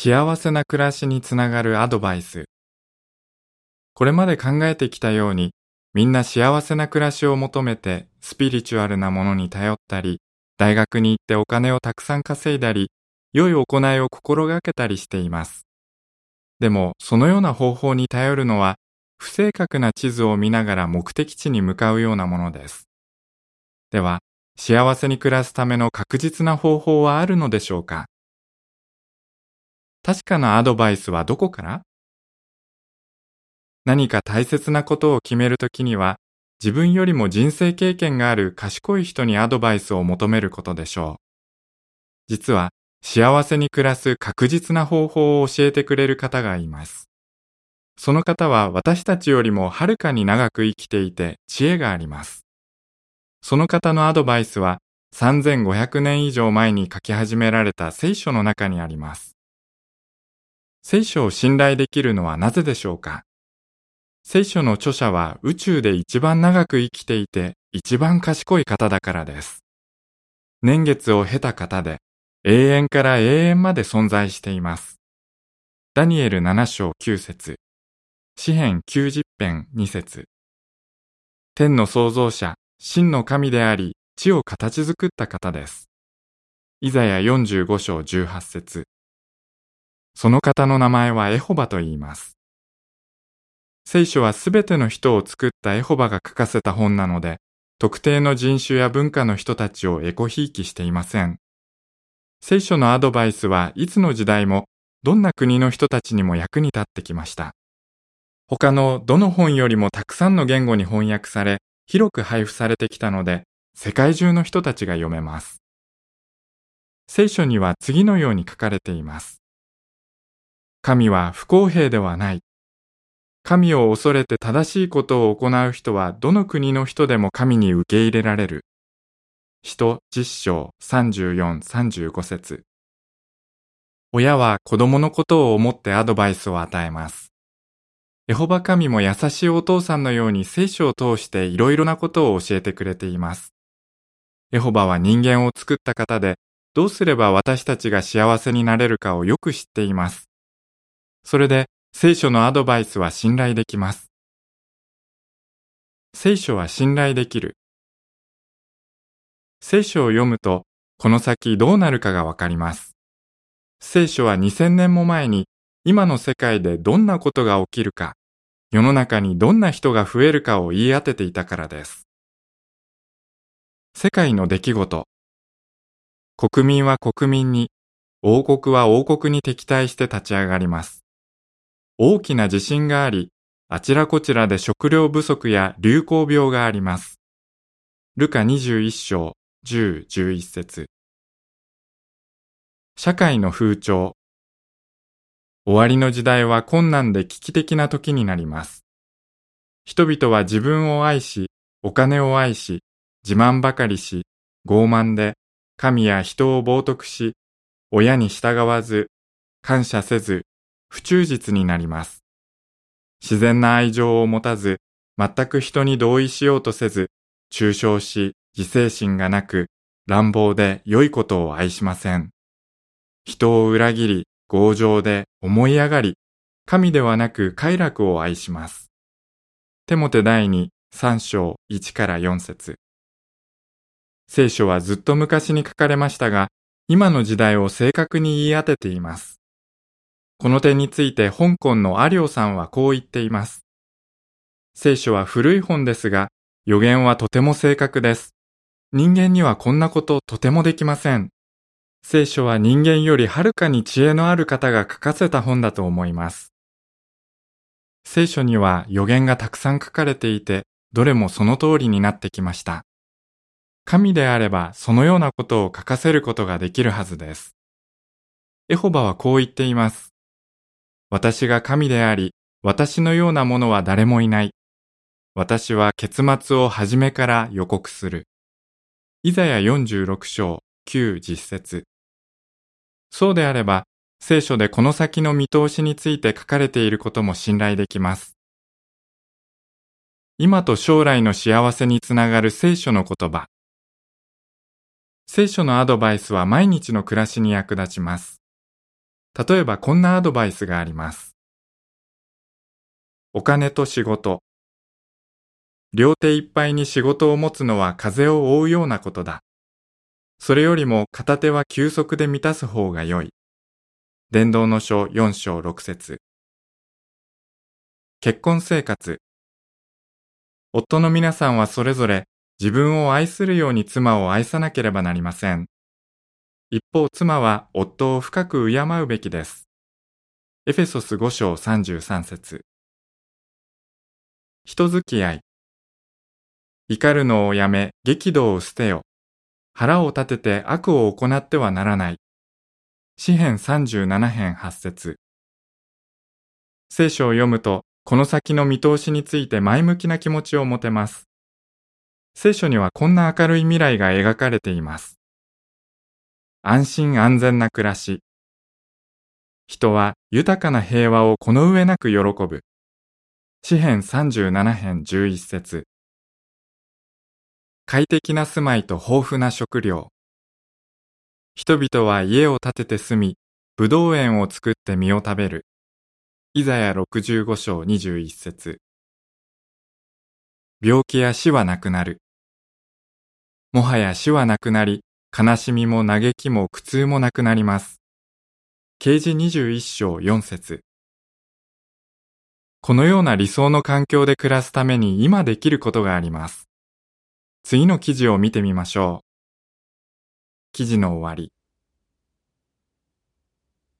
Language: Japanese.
幸せな暮らしにつながるアドバイス。これまで考えてきたように、みんな幸せな暮らしを求めてスピリチュアルなものに頼ったり、大学に行ってお金をたくさん稼いだり、良い行いを心がけたりしています。でも、そのような方法に頼るのは、不正確な地図を見ながら目的地に向かうようなものです。では、幸せに暮らすための確実な方法はあるのでしょうか？確かなアドバイスはどこから？何か大切なことを決めるときには、自分よりも人生経験がある賢い人にアドバイスを求めることでしょう。実は、幸せに暮らす確実な方法を教えてくれる方がいます。その方は私たちよりもはるかに長く生きていて知恵があります。その方のアドバイスは3500年以上前に書き始められた聖書の中にあります。聖書を信頼できるのはなぜでしょうか？聖書の著者は宇宙で一番長く生きていて一番賢い方だからです。年月を経た方で永遠から永遠まで存在しています。ダニエル7章9節詩編90編2節天の創造者、真の神であり、地を形作った方です。イザヤ45章18節その方の名前はエホバと言います。聖書はすべての人を作ったエホバが書かせた本なので、特定の人種や文化の人たちをエコひいきしていません。聖書のアドバイスはいつの時代もどんな国の人たちにも役に立ってきました。他のどの本よりもたくさんの言語に翻訳され、広く配布されてきたので、世界中の人たちが読めます。聖書には次のように書かれています。神は不公平ではない。神を恐れて正しいことを行う人はどの国の人でも神に受け入れられる。人実章34、35節親は子供のことを思ってアドバイスを与えます。エホバ神も優しいお父さんのように聖書を通していろいろなことを教えてくれています。エホバは人間を作った方で、どうすれば私たちが幸せになれるかをよく知っています。それで聖書のアドバイスは信頼できます。聖書は信頼できる。聖書を読むと、この先どうなるかがわかります。聖書は2000年も前に今の世界でどんなことが起きるか、世の中にどんな人が増えるかを言い当てていたからです。世界の出来事。国民は国民に、王国は王国に敵対して立ち上がります。大きな地震があり、あちらこちらで食料不足や流行病があります。ルカ21章10、11節社会の風潮。終わりの時代は困難で危機的な時になります。人々は自分を愛し、お金を愛し、自慢ばかりし、傲慢で、神や人を冒涜し、親に従わず、感謝せず、不忠実になります。自然な愛情を持たず、全く人に同意しようとせず、抽象し、自制心がなく、乱暴で良いことを愛しません。人を裏切り、強情で思い上がり、神ではなく快楽を愛します。テモテ第2、3章1から4節聖書はずっと昔に書かれましたが、今の時代を正確に言い当てています。この点について香港のアリョウさんはこう言っています。聖書は古い本ですが、予言はとても正確です。人間にはこんなこととてもできません。聖書は人間よりはるかに知恵のある方が書かせた本だと思います。聖書には予言がたくさん書かれていて、どれもその通りになってきました。神であればそのようなことを書かせることができるはずです。エホバはこう言っています。私が神であり、私のようなものは誰もいない。私は結末を初めから予告する。イザヤ46章9実節そうであれば、聖書でこの先の見通しについて書かれていることも信頼できます。今と将来の幸せにつながる聖書の言葉。聖書のアドバイスは毎日の暮らしに役立ちます。例えばこんなアドバイスがあります。お金と仕事。両手いっぱいに仕事を持つのは風を追うようなことだ。それよりも片手は休息で満たす方が良い。伝道の書4章6節結婚生活。夫の皆さんはそれぞれ自分を愛するように妻を愛さなければなりません。一方、妻は夫を深く敬うべきです。エフェソス5章33節人付き合い。怒るのをやめ、激怒を捨てよ。腹を立てて悪を行ってはならない。詩編37編8節聖書を読むと、この先の見通しについて前向きな気持ちを持てます。聖書にはこんな明るい未来が描かれています。安心安全な暮らし。人は豊かな平和をこの上なく喜ぶ。詩編37編11節快適な住まいと豊富な食料。人々は家を建てて住み、葡萄園を作って実を食べる。イザヤ65章21節病気や死はなくなる。もはや死はなくなり、悲しみも嘆きも苦痛もなくなります。刑事21章4節このような理想の環境で暮らすために今できることがあります。次の記事を見てみましょう。記事の終わり。